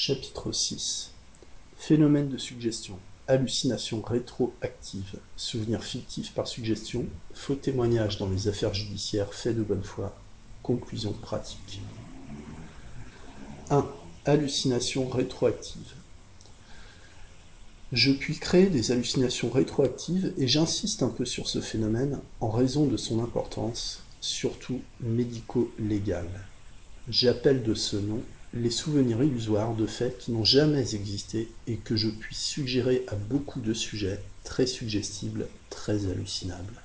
Chapitre 6 Phénomène de suggestion, hallucination rétroactive, souvenir fictif par suggestion, faux témoignage dans les affaires judiciaires faits de bonne foi, conclusion pratique. 1. Hallucination rétroactive. Je puis créer des hallucinations rétroactives et j'insiste un peu sur ce phénomène en raison de son importance, surtout médico-légale. J'appelle de ce nom les souvenirs illusoires de faits qui n'ont jamais existé et que je puis suggérer à beaucoup de sujets très suggestibles, très hallucinables.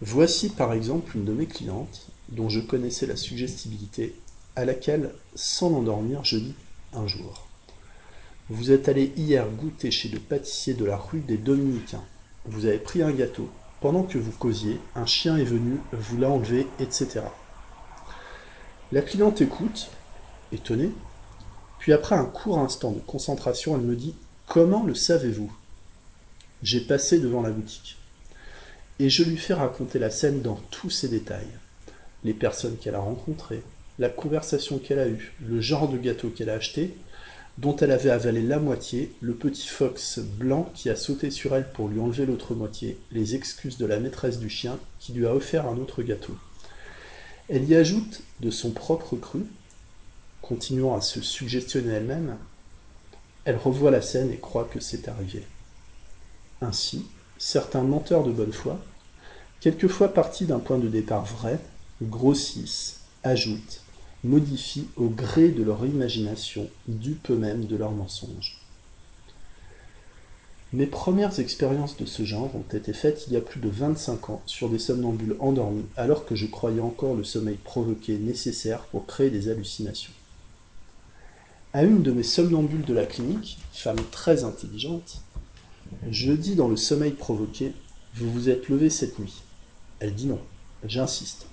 Voici par exemple une de mes clientes dont je connaissais la suggestibilité, à laquelle, sans l'endormir, je dis un jour Vous êtes allé hier goûter chez le pâtissier de la rue des Dominicains. Vous avez pris un gâteau. Pendant que vous causiez, un chien est venu, vous l'a enlevé, etc. La cliente écoute, étonnée, puis après un court instant de concentration, elle me dit Comment le savez-vous? J'ai passé devant la boutique. Et je lui fais raconter la scène dans tous ses détails. Les personnes qu'elle a rencontrées, la conversation qu'elle a eue, le genre de gâteau qu'elle a acheté, dont elle avait avalé la moitié, le petit fox blanc qui a sauté sur elle pour lui enlever l'autre moitié, les excuses de la maîtresse du chien qui lui a offert un autre gâteau. Elle y ajoute de son propre cru, continuant à se suggestionner elle-même, elle revoit la scène et croit que c'est arrivé. Ainsi, certains menteurs de bonne foi, quelquefois partis d'un point de départ vrai, grossissent, ajoutent, modifient au gré de leur imagination, dupes eux-mêmes de leurs mensonges. Mes premières expériences de ce genre ont été faites il y a plus de 25 ans sur des somnambules endormis alors que je croyais encore le sommeil provoqué nécessaire pour créer des hallucinations. À une de mes somnambules de la clinique, femme très intelligente, je dis dans le sommeil provoqué Vous vous êtes levé cette nuit. Elle dit non. J'insiste.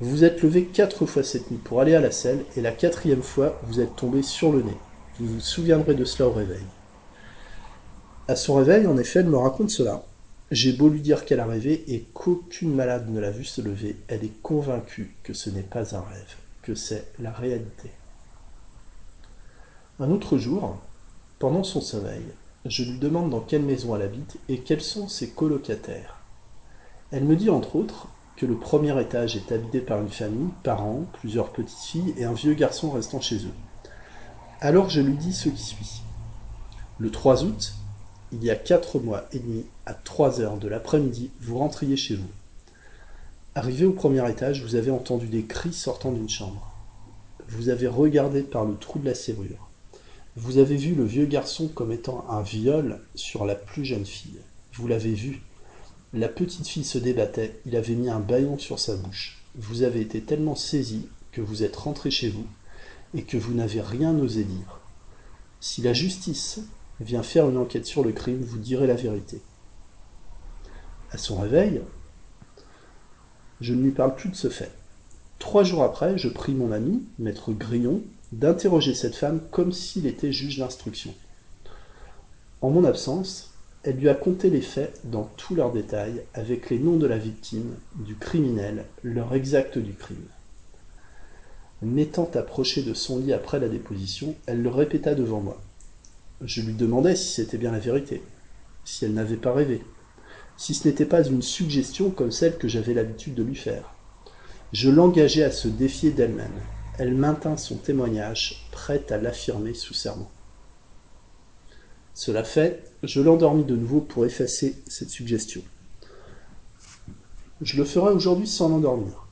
Vous vous êtes levé quatre fois cette nuit pour aller à la selle et la quatrième fois, vous êtes tombé sur le nez. Vous vous souviendrez de cela au réveil. À son réveil, en effet, elle me raconte cela. J'ai beau lui dire qu'elle a rêvé et qu'aucune malade ne l'a vue se lever, elle est convaincue que ce n'est pas un rêve, que c'est la réalité. Un autre jour, pendant son sommeil, je lui demande dans quelle maison elle habite et quels sont ses colocataires. Elle me dit entre autres que le premier étage est habité par une famille, parents, plusieurs petites filles et un vieux garçon restant chez eux. Alors je lui dis ce qui suit. Le 3 août, il y a quatre mois et demi, à trois heures de l'après-midi, vous rentriez chez vous. Arrivé au premier étage, vous avez entendu des cris sortant d'une chambre. Vous avez regardé par le trou de la serrure. Vous avez vu le vieux garçon commettant un viol sur la plus jeune fille. Vous l'avez vu. La petite fille se débattait, il avait mis un baillon sur sa bouche. Vous avez été tellement saisi que vous êtes rentré chez vous et que vous n'avez rien osé dire. Si la justice vient faire une enquête sur le crime, vous direz la vérité. À son réveil, je ne lui parle plus de ce fait. Trois jours après, je prie mon ami, maître Grillon, d'interroger cette femme comme s'il était juge d'instruction. En mon absence, elle lui a conté les faits dans tous leurs détails, avec les noms de la victime, du criminel, l'heure exacte du crime. M'étant approché de son lit après la déposition, elle le répéta devant moi. Je lui demandais si c'était bien la vérité, si elle n'avait pas rêvé, si ce n'était pas une suggestion comme celle que j'avais l'habitude de lui faire. Je l'engageais à se défier d'elle-même. Elle maintint son témoignage, prête à l'affirmer sous serment. Cela fait, je l'endormis de nouveau pour effacer cette suggestion. Je le ferai aujourd'hui sans l'endormir.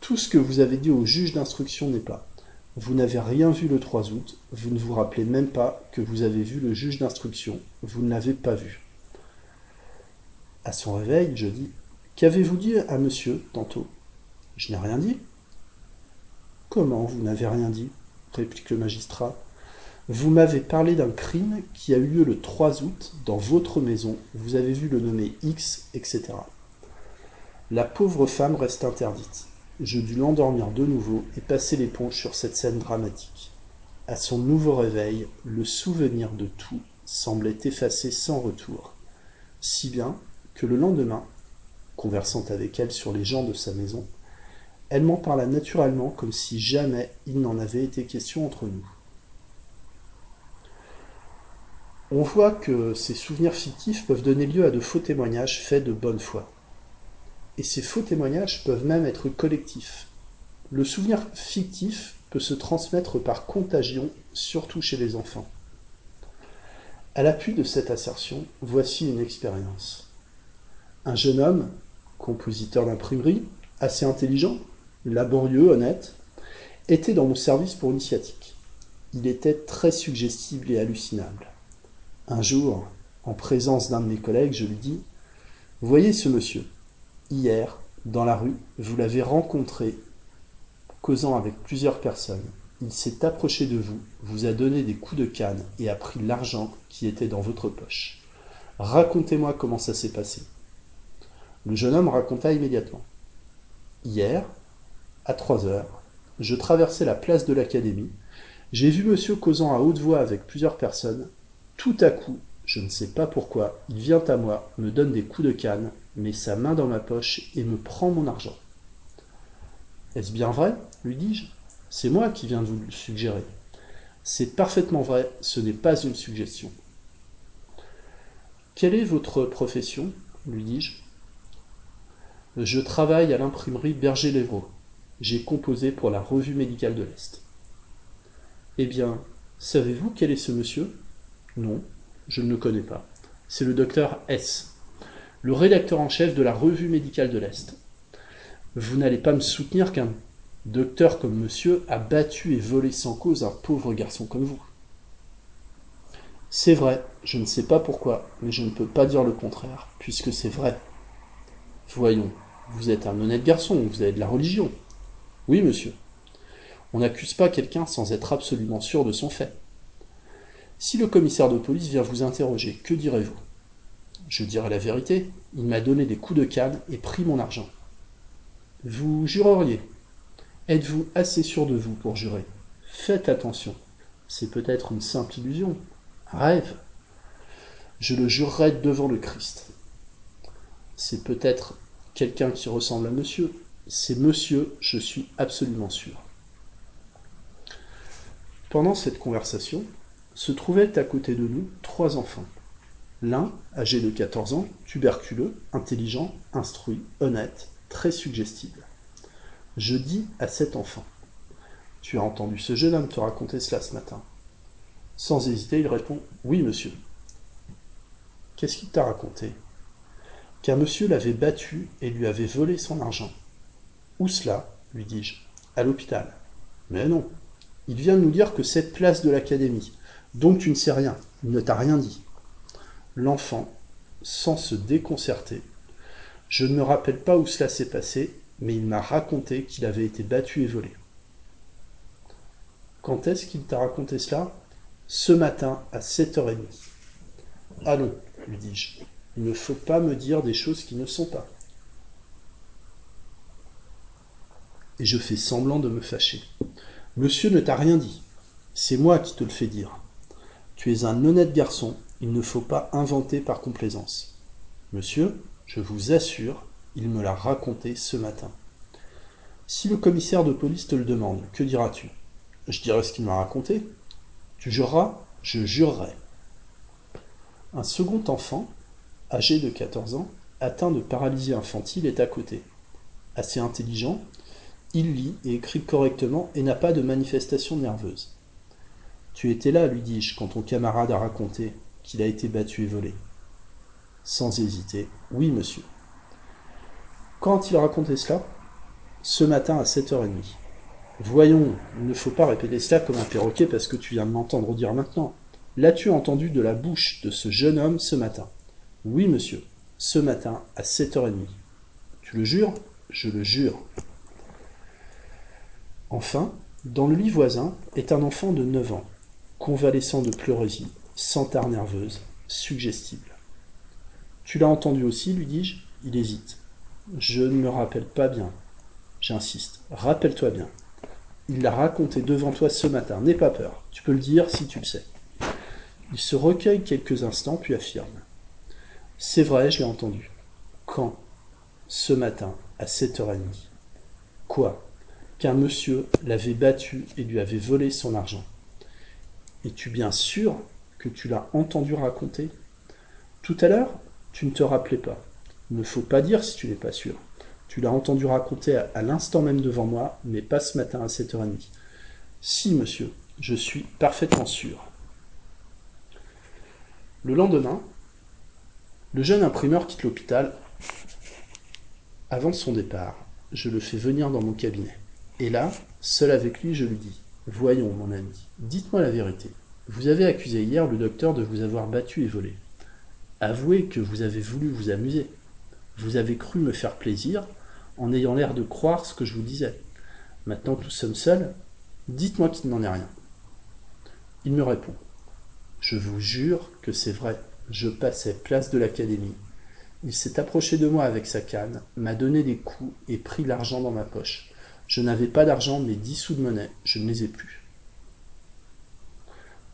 Tout ce que vous avez dit au juge d'instruction n'est pas. Vous n'avez rien vu le 3 août, vous ne vous rappelez même pas que vous avez vu le juge d'instruction, vous ne l'avez pas vu. À son réveil, je dis Qu'avez-vous dit à monsieur tantôt? Je n'ai rien dit. Comment vous n'avez rien dit? réplique le magistrat. Vous m'avez parlé d'un crime qui a eu lieu le 3 août dans votre maison. Vous avez vu le nommer X, etc. La pauvre femme reste interdite je dus l'endormir de nouveau et passer l'éponge sur cette scène dramatique. À son nouveau réveil, le souvenir de tout semblait effacé sans retour, si bien que le lendemain, conversant avec elle sur les gens de sa maison, Elle m'en parla naturellement comme si jamais il n'en avait été question entre nous. On voit que ces souvenirs fictifs peuvent donner lieu à de faux témoignages faits de bonne foi. Et ces faux témoignages peuvent même être collectifs. Le souvenir fictif peut se transmettre par contagion, surtout chez les enfants. À l'appui de cette assertion, voici une expérience. Un jeune homme, compositeur d'imprimerie, assez intelligent, laborieux, honnête, était dans mon service pour une Il était très suggestible et hallucinable. Un jour, en présence d'un de mes collègues, je lui dis Voyez ce monsieur. Hier, dans la rue, vous l'avez rencontré, causant avec plusieurs personnes. Il s'est approché de vous, vous a donné des coups de canne et a pris l'argent qui était dans votre poche. Racontez-moi comment ça s'est passé. Le jeune homme raconta immédiatement. Hier, à trois heures, je traversais la place de l'Académie. J'ai vu monsieur causant à haute voix avec plusieurs personnes. Tout à coup, je ne sais pas pourquoi, il vient à moi, me donne des coups de canne, met sa main dans ma poche et me prend mon argent. Est-ce bien vrai? lui dis-je. C'est moi qui viens de vous le suggérer. C'est parfaitement vrai, ce n'est pas une suggestion. Quelle est votre profession? lui dis-je. Je travaille à l'imprimerie Berger-Lévrault. J'ai composé pour la Revue médicale de l'Est. Eh bien, savez-vous quel est ce monsieur? Non, je ne le connais pas. C'est le docteur S, le rédacteur en chef de la Revue médicale de l'Est. Vous n'allez pas me soutenir qu'un docteur comme monsieur a battu et volé sans cause un pauvre garçon comme vous. C'est vrai, je ne sais pas pourquoi, mais je ne peux pas dire le contraire, puisque c'est vrai. Voyons, vous êtes un honnête garçon, vous avez de la religion. Oui, monsieur. On n'accuse pas quelqu'un sans être absolument sûr de son fait. Si le commissaire de police vient vous interroger, que direz-vous? Je dirai la vérité. Il m'a donné des coups de canne et pris mon argent. Vous jureriez? Êtes-vous assez sûr de vous pour jurer? Faites attention. C'est peut-être une simple illusion, un rêve. Je le jurerai devant le Christ. C'est peut-être quelqu'un qui ressemble à monsieur. C'est monsieur, je suis absolument sûr. Pendant cette conversation, se trouvaient à côté de nous trois enfants. L'un, âgé de 14 ans, tuberculeux, intelligent, instruit, honnête, très suggestible. Je dis à cet enfant Tu as entendu ce jeune homme te raconter cela ce matin? Sans hésiter, il répond Oui, monsieur. Qu'est-ce qu'il t'a raconté? Qu'un monsieur l'avait battu et lui avait volé son argent. Où cela? lui dis-je. À l'hôpital. Mais non. Il vient de nous dire que cette place de l'académie. Donc tu ne sais rien. Il ne t'a rien dit. L'enfant, sans se déconcerter, je ne me rappelle pas où cela s'est passé, mais il m'a raconté qu'il avait été battu et volé. Quand est-ce qu'il t'a raconté cela? Ce matin à 7h30. Allons, lui dis-je. Il ne faut pas me dire des choses qui ne sont pas. Et je fais semblant de me fâcher. Monsieur ne t'a rien dit. C'est moi qui te le fais dire. Tu es un honnête garçon, il ne faut pas inventer par complaisance. Monsieur, je vous assure, il me l'a raconté ce matin. Si le commissaire de police te le demande, que diras-tu? Je dirai ce qu'il m'a raconté. Tu jureras Je jurerai. Un second enfant, âgé de 14 ans, atteint de paralysie infantile, est à côté. Assez intelligent, il lit et écrit correctement et n'a pas de manifestation nerveuse. Tu étais là, lui dis-je, quand ton camarade a raconté qu'il a été battu et volé. Sans hésiter, oui, monsieur. Quand il racontait cela Ce matin à 7h30. Voyons, il ne faut pas répéter cela comme un perroquet parce que tu viens de m'entendre dire maintenant. L'as-tu entendu de la bouche de ce jeune homme ce matin? Oui, monsieur, ce matin à 7h30. Tu le jures? Je le jure. Enfin, dans le lit voisin est un enfant de 9 ans, convalescent de pleurésie, sans tare nerveuse, suggestible. Tu l'as entendu aussi, lui dis-je Il hésite. Je ne me rappelle pas bien. J'insiste. Rappelle-toi bien. Il l'a raconté devant toi ce matin. N'aie pas peur. Tu peux le dire si tu le sais. Il se recueille quelques instants, puis affirme. C'est vrai, je l'ai entendu. Quand? Ce matin, à 7h30. Quoi? Qu'un monsieur l'avait battu et lui avait volé son argent. Es-tu bien sûr que tu l'as entendu raconter Tout à l'heure, tu ne te rappelais pas. Il ne faut pas dire si tu n'es pas sûr. Tu l'as entendu raconter à, l'instant même devant moi, mais pas ce matin à 7h30. Si, monsieur, je suis parfaitement sûr. Le lendemain, le jeune imprimeur quitte l'hôpital. Avant son départ, je le fais venir dans mon cabinet. Et là, seul avec lui, je lui dis Voyons, mon ami, dites-moi la vérité. Vous avez accusé hier le docteur de vous avoir battu et volé. Avouez que vous avez voulu vous amuser. Vous avez cru me faire plaisir en ayant l'air de croire ce que je vous disais. Maintenant que nous sommes seuls, dites-moi qu'il n'en est rien. Il me répond. Je vous jure que c'est vrai. Je passais place de l'académie. Il s'est approché de moi avec sa canne, m'a donné des coups et pris l'argent dans ma poche. Je n'avais pas d'argent, mais dix sous de monnaie, je ne les ai plus.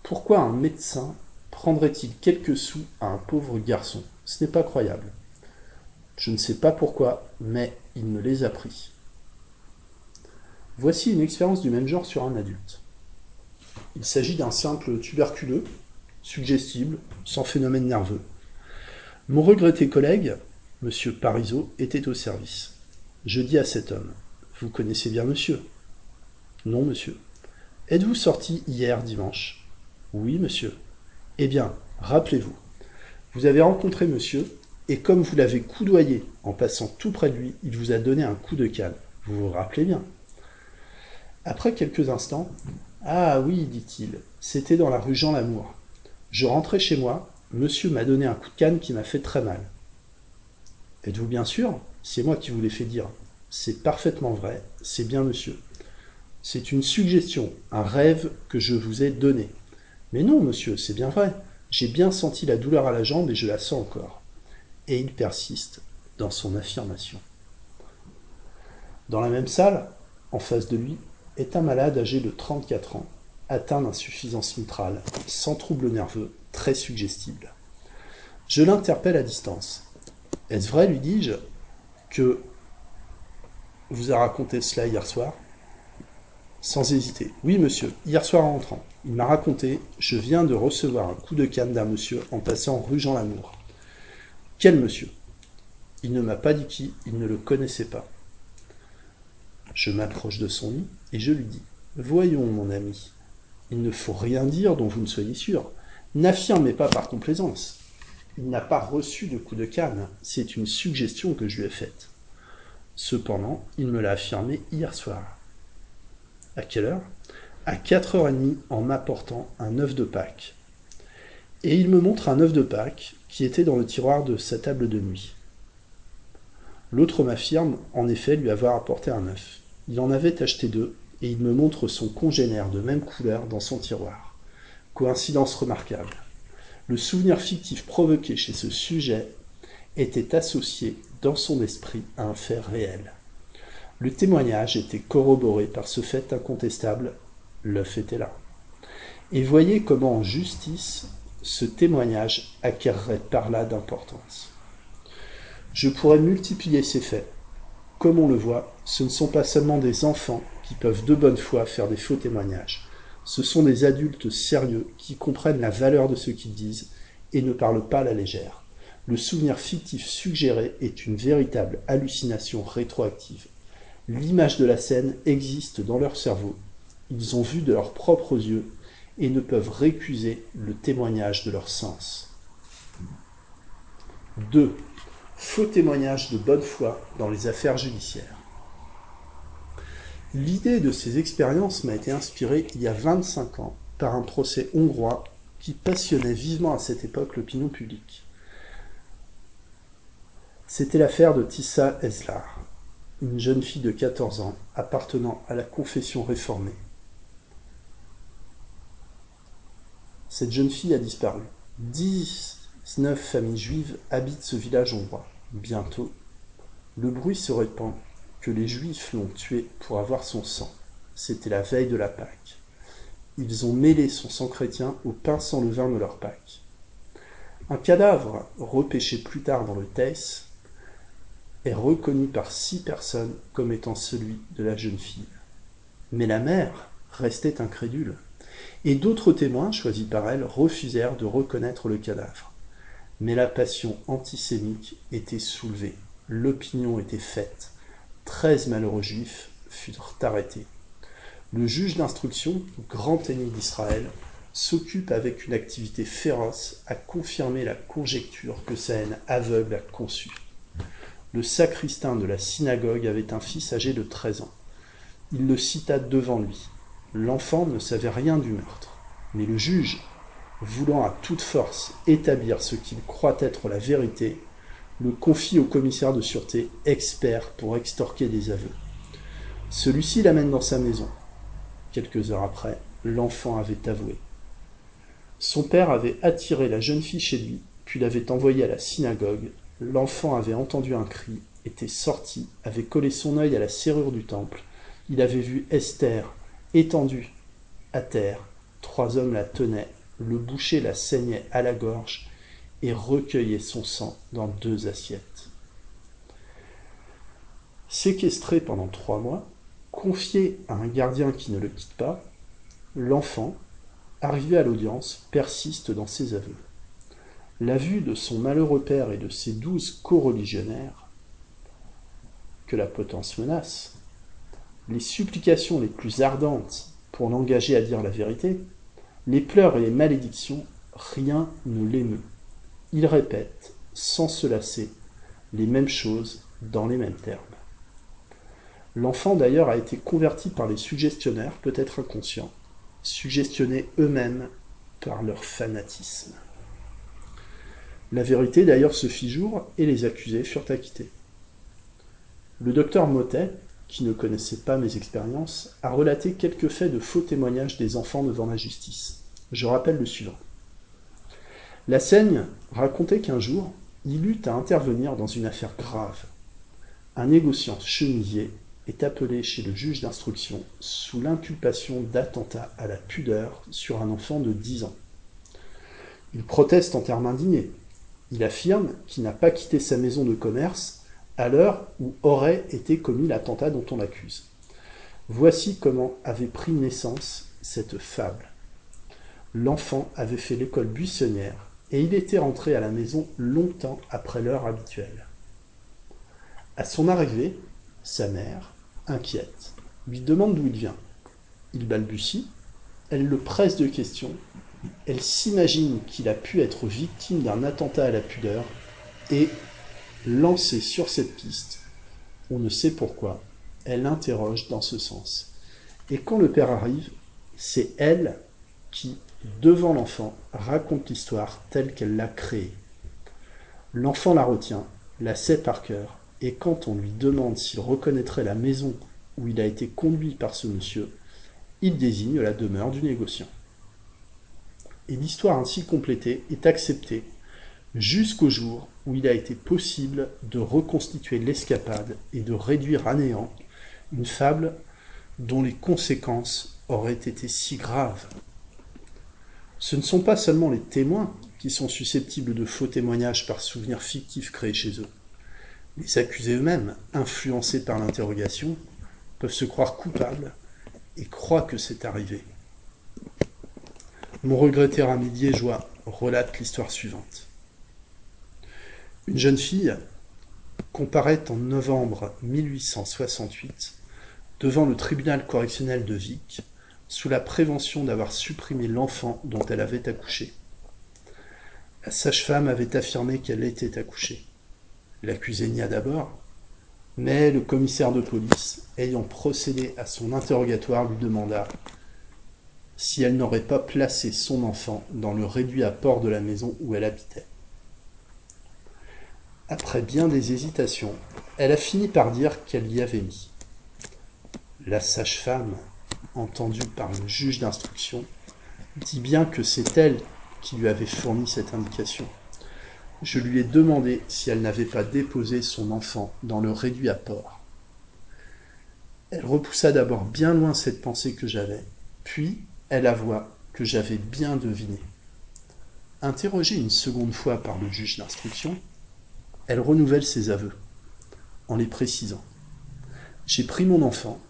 Pourquoi un médecin prendrait-il quelques sous à un pauvre garçon? Ce n'est pas croyable. Je ne sais pas pourquoi, mais il me les a pris. Voici une expérience du même genre sur un adulte. Il s'agit d'un simple tuberculeux, suggestible, sans phénomène nerveux. Mon regretté collègue, M. Parisot, était au service. Je dis à cet homme Vous connaissez bien monsieur Non, monsieur. Êtes-vous sorti hier dimanche? Oui, monsieur. Eh bien, rappelez-vous, vous avez rencontré monsieur et comme vous l'avez coudoyé en passant tout près de lui, il vous a donné un coup de canne. Vous vous rappelez bien? Après quelques instants, Ah oui, dit-il, c'était dans la rue Jean Lamour. Je rentrais chez moi, monsieur m'a donné un coup de canne qui m'a fait très mal. Êtes-vous bien sûr? C'est moi qui vous l'ai fait dire. C'est parfaitement vrai, c'est bien monsieur. C'est une suggestion, un rêve que je vous ai donné. Mais non, monsieur, c'est bien vrai. J'ai bien senti la douleur à la jambe et je la sens encore et il persiste dans son affirmation. Dans la même salle, en face de lui, est un malade âgé de 34 ans, atteint d'insuffisance mitrale, sans trouble nerveux, très suggestible. Je l'interpelle à distance. Est-ce vrai, lui dis-je, que vous a raconté cela hier soir Sans hésiter. Oui, monsieur, hier soir en rentrant. Il m'a raconté, je viens de recevoir un coup de canne d'un monsieur en passant rue Jean Lamour. Quel monsieur? Il ne m'a pas dit qui, il ne le connaissait pas. Je m'approche de son lit et je lui dis Voyons, mon ami, il ne faut rien dire dont vous ne soyez sûr. N'affirmez pas par complaisance. Il n'a pas reçu de coup de canne, c'est une suggestion que je lui ai faite. Cependant, il me l'a affirmé hier soir. À quelle heure? À quatre heures et demie en m'apportant un œuf de Pâques. Et il me montre un œuf de Pâques qui était dans le tiroir de sa table de nuit. L'autre m'affirme, en effet, lui avoir apporté un œuf. Il en avait acheté deux, et il me montre son congénère de même couleur dans son tiroir. Coïncidence remarquable. Le souvenir fictif provoqué chez ce sujet était associé dans son esprit à un fait réel. Le témoignage était corroboré par ce fait incontestable, l'œuf était là. Et voyez comment en justice ce témoignage acquerrait par là d'importance. Je pourrais multiplier ces faits. Comme on le voit, ce ne sont pas seulement des enfants qui peuvent de bonne foi faire des faux témoignages. Ce sont des adultes sérieux qui comprennent la valeur de ce qu'ils disent et ne parlent pas à la légère. Le souvenir fictif suggéré est une véritable hallucination rétroactive. L'image de la scène existe dans leur cerveau. Ils ont vu de leurs propres yeux et ne peuvent récuser le témoignage de leur sens. 2. Faux témoignage de bonne foi dans les affaires judiciaires. L'idée de ces expériences m'a été inspirée il y a 25 ans par un procès hongrois qui passionnait vivement à cette époque l'opinion publique. C'était l'affaire de Tissa Eslar, une jeune fille de 14 ans appartenant à la confession réformée Cette jeune fille a disparu. Dix-neuf familles juives habitent ce village hongrois. Bientôt, le bruit se répand que les juifs l'ont tué pour avoir son sang. C'était la veille de la Pâque. Ils ont mêlé son sang chrétien au pain sans levain de leur Pâque. Un cadavre, repêché plus tard dans le Theiss, reconnu par six personnes comme étant celui de la jeune fille. Mais la mère restait incrédule, et d'autres témoins choisis par elle refusèrent de reconnaître le cadavre. Mais la passion antisémite était soulevée, l'opinion était faite. Treize malheureux juifs furent arrêtés. Le juge d'instruction, grand ennemi d'Israël, s'occupe avec une activité féroce à confirmer la conjecture que sa haine aveugle a conçue. Le sacristain de la synagogue avait un fils âgé de 13 ans. Il le cita devant lui. L'enfant ne savait rien du meurtre, mais le juge, voulant à toute force établir ce qu'il croit être la vérité, le confie au commissaire de sûreté, expert pour extorquer des aveux. Celui-ci l'amène dans sa maison. Quelques heures après, l'enfant avait avoué. Son père avait attiré la jeune fille chez lui, puis l'avait envoyée à la synagogue L'enfant avait entendu un cri, était sorti, avait collé son œil à la serrure du temple. Il avait vu Esther, étendue, à terre. Trois hommes la tenaient, le boucher la saignait à la gorge et recueillait son sang dans deux assiettes. Séquestré pendant trois mois, confié à un gardien qui ne le quitte pas, l'enfant, arrivé à l'audience, persiste dans ses aveux. La vue de son malheureux père et de ses douze coreligionnaires, que la potence menace, les supplications les plus ardentes pour l'engager à dire la vérité, les pleurs et les malédictions, rien ne l'émeut. Il répète, sans se lasser, les mêmes choses dans les mêmes termes. L'enfant d'ailleurs a été converti par les suggestionnaires, peut-être inconscients, suggestionnés eux-mêmes par leur fanatisme. La vérité d'ailleurs se fit jour et les accusés furent acquittés. Le docteur Motet, qui ne connaissait pas mes expériences, a relaté quelques faits de faux témoignages des enfants devant la justice. Je rappelle le suivant. La Seigne racontait qu'un jour, il eut à intervenir dans une affaire grave. Un négociant chemisier est appelé chez le juge d'instruction sous l'inculpation d'attentat à la pudeur sur un enfant de 10 ans. Il proteste en termes indignés, il affirme qu'il n'a pas quitté sa maison de commerce à l'heure où aurait été commis l'attentat dont on l'accuse. Voici comment avait pris naissance cette fable. L'enfant avait fait l'école buissonnière et il était rentré à la maison longtemps après l'heure habituelle. À son arrivée, sa mère, inquiète, lui demande d'où il vient. Il balbutie, elle le presse de questions elle s'imagine qu'il a pu être victime d'un attentat à la pudeur et, lancée sur cette piste, on ne sait pourquoi, elle interroge dans ce sens. Et quand le père arrive, c'est elle qui, devant l'enfant, raconte l'histoire telle qu'elle l'a créée. L'enfant la retient, la sait par cœur, et quand on lui demande s'il reconnaîtrait la maison où il a été conduit par ce monsieur, il désigne la demeure du négociant et l'histoire ainsi complétée est acceptée jusqu'au jour où il a été possible de reconstituer l'escapade et de réduire à néant une fable dont les conséquences auraient été si graves. Ce ne sont pas seulement les témoins qui sont susceptibles de faux témoignages par souvenirs fictifs créés chez eux. Les accusés eux-mêmes, influencés par l'interrogation, peuvent se croire coupables et croient que c'est arrivé. Mon regretté ami liégeois relate l'histoire suivante. Une jeune fille comparaît en novembre 1868 devant le tribunal correctionnel de Vic sous la prévention d'avoir supprimé l'enfant dont elle avait accouché. La sage-femme avait affirmé qu'elle était accouchée. L'accusé nia d'abord, mais le commissaire de police, ayant procédé à son interrogatoire, lui demanda si elle n'aurait pas placé son enfant dans le réduit à port de la maison où elle habitait. Après bien des hésitations, elle a fini par dire qu'elle y avait mis. La sage-femme, entendue par le juge d'instruction, dit bien que c'est elle qui lui avait fourni cette indication. Je lui ai demandé si elle n'avait pas déposé son enfant dans le réduit à port. Elle repoussa d'abord bien loin cette pensée que j'avais, puis elle avoua que j'avais bien deviné. Interrogée une seconde fois par le juge d'instruction, elle renouvelle ses aveux. en les précisant. J'ai pris mon enfant,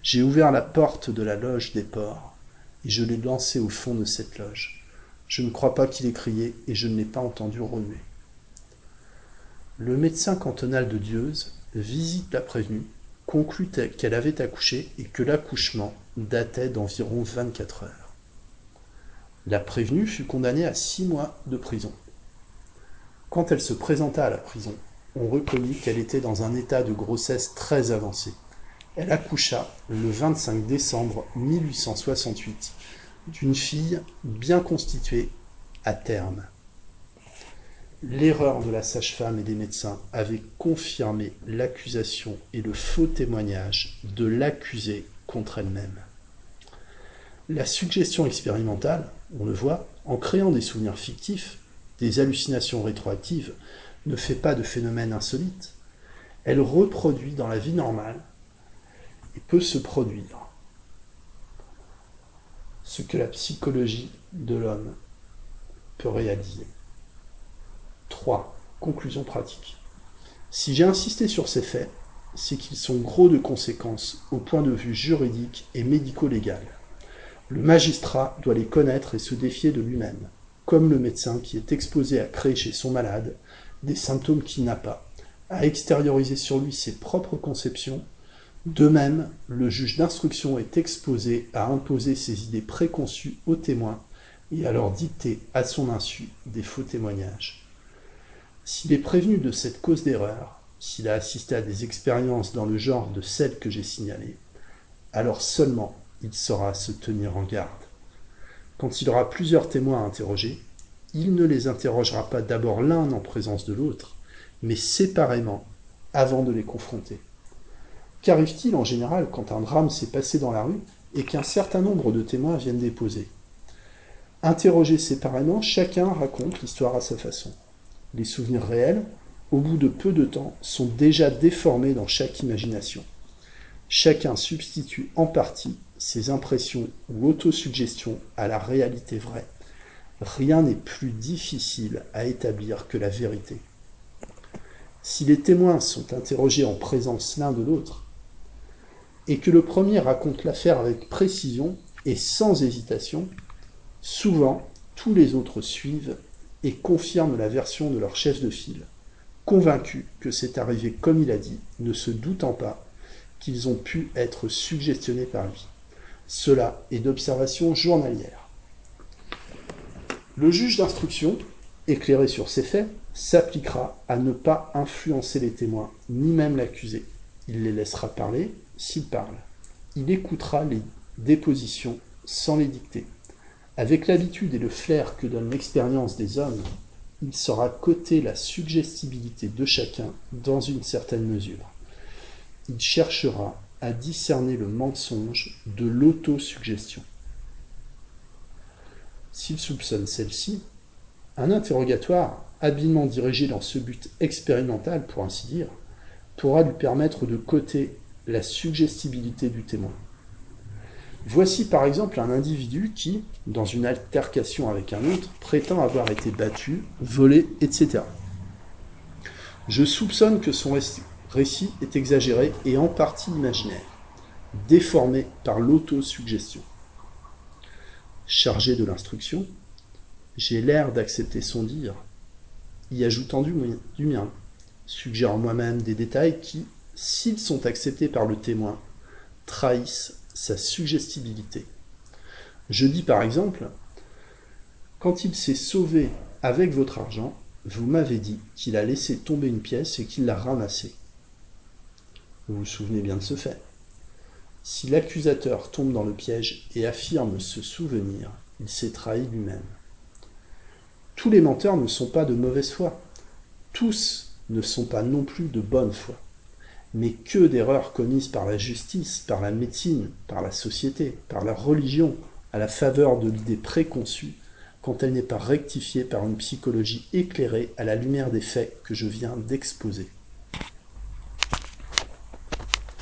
j'ai ouvert la porte de la loge des porcs, et je l'ai lancé au fond de cette loge. Je ne crois pas qu'il ait crié, et je ne l'ai pas entendu remuer. Le médecin cantonal de Dieuze visite la prévenue, conclut qu'elle avait accouché et que l'accouchement datait d'environ 24 heures. La prévenue fut condamnée à six mois de prison. Quand elle se présenta à la prison, on reconnut qu'elle était dans un état de grossesse très avancé. Elle accoucha le 25 décembre 1868 d'une fille bien constituée à terme. L'erreur de la sage-femme et des médecins avait confirmé l'accusation et le faux témoignage de l'accusée contre elle-même. La suggestion expérimentale, on le voit, en créant des souvenirs fictifs, des hallucinations rétroactives, ne fait pas de phénomène insolite. Elle reproduit dans la vie normale et peut se produire ce que la psychologie de l'homme peut réaliser. 3. Conclusion pratique. Si j'ai insisté sur ces faits, c'est qu'ils sont gros de conséquences au point de vue juridique et médico-légal. Le magistrat doit les connaître et se défier de lui-même, comme le médecin qui est exposé à créer chez son malade des symptômes qu'il n'a pas, à extérioriser sur lui ses propres conceptions. De même, le juge d'instruction est exposé à imposer ses idées préconçues aux témoins et à leur dicter à son insu des faux témoignages. S'il est prévenu de cette cause d'erreur, s'il a assisté à des expériences dans le genre de celles que j'ai signalées, alors seulement il saura se tenir en garde. Quand il aura plusieurs témoins à interroger, il ne les interrogera pas d'abord l'un en présence de l'autre, mais séparément avant de les confronter. Qu'arrive-t-il en général quand un drame s'est passé dans la rue et qu'un certain nombre de témoins viennent déposer? Interrogés séparément, chacun raconte l'histoire à sa façon. Les souvenirs réels, au bout de peu de temps, sont déjà déformés dans chaque imagination. Chacun substitue en partie ses impressions ou autosuggestions à la réalité vraie. Rien n'est plus difficile à établir que la vérité. Si les témoins sont interrogés en présence l'un de l'autre, et que le premier raconte l'affaire avec précision et sans hésitation, souvent tous les autres suivent et confirment la version de leur chef de file, convaincus que c'est arrivé comme il a dit, ne se doutant pas qu'ils ont pu être suggestionnés par lui. Cela est d'observation journalière. Le juge d'instruction, éclairé sur ces faits, s'appliquera à ne pas influencer les témoins, ni même l'accusé. Il les laissera parler s'ils parlent. Il écoutera les dépositions sans les dicter. Avec l'habitude et le flair que donne l'expérience des hommes, il saura coter la suggestibilité de chacun dans une certaine mesure. Il cherchera à discerner le mensonge de l'autosuggestion. S'il soupçonne celle-ci, un interrogatoire, habilement dirigé dans ce but expérimental, pour ainsi dire, pourra lui permettre de coter la suggestibilité du témoin. Voici par exemple un individu qui, dans une altercation avec un autre, prétend avoir été battu, volé, etc. Je soupçonne que son récit est exagéré et en partie imaginaire, déformé par l'autosuggestion. Chargé de l'instruction, j'ai l'air d'accepter son dire, y ajoutant du, du mien, suggérant moi-même des détails qui, s'ils sont acceptés par le témoin, trahissent sa suggestibilité. Je dis par exemple, quand il s'est sauvé avec votre argent, vous m'avez dit qu'il a laissé tomber une pièce et qu'il l'a ramassée. Vous vous souvenez bien de ce fait. Si l'accusateur tombe dans le piège et affirme se souvenir, il s'est trahi lui-même. Tous les menteurs ne sont pas de mauvaise foi. Tous ne sont pas non plus de bonne foi mais que d'erreurs commises par la justice, par la médecine, par la société, par la religion, à la faveur de l'idée préconçue, quand elle n'est pas rectifiée par une psychologie éclairée à la lumière des faits que je viens d'exposer.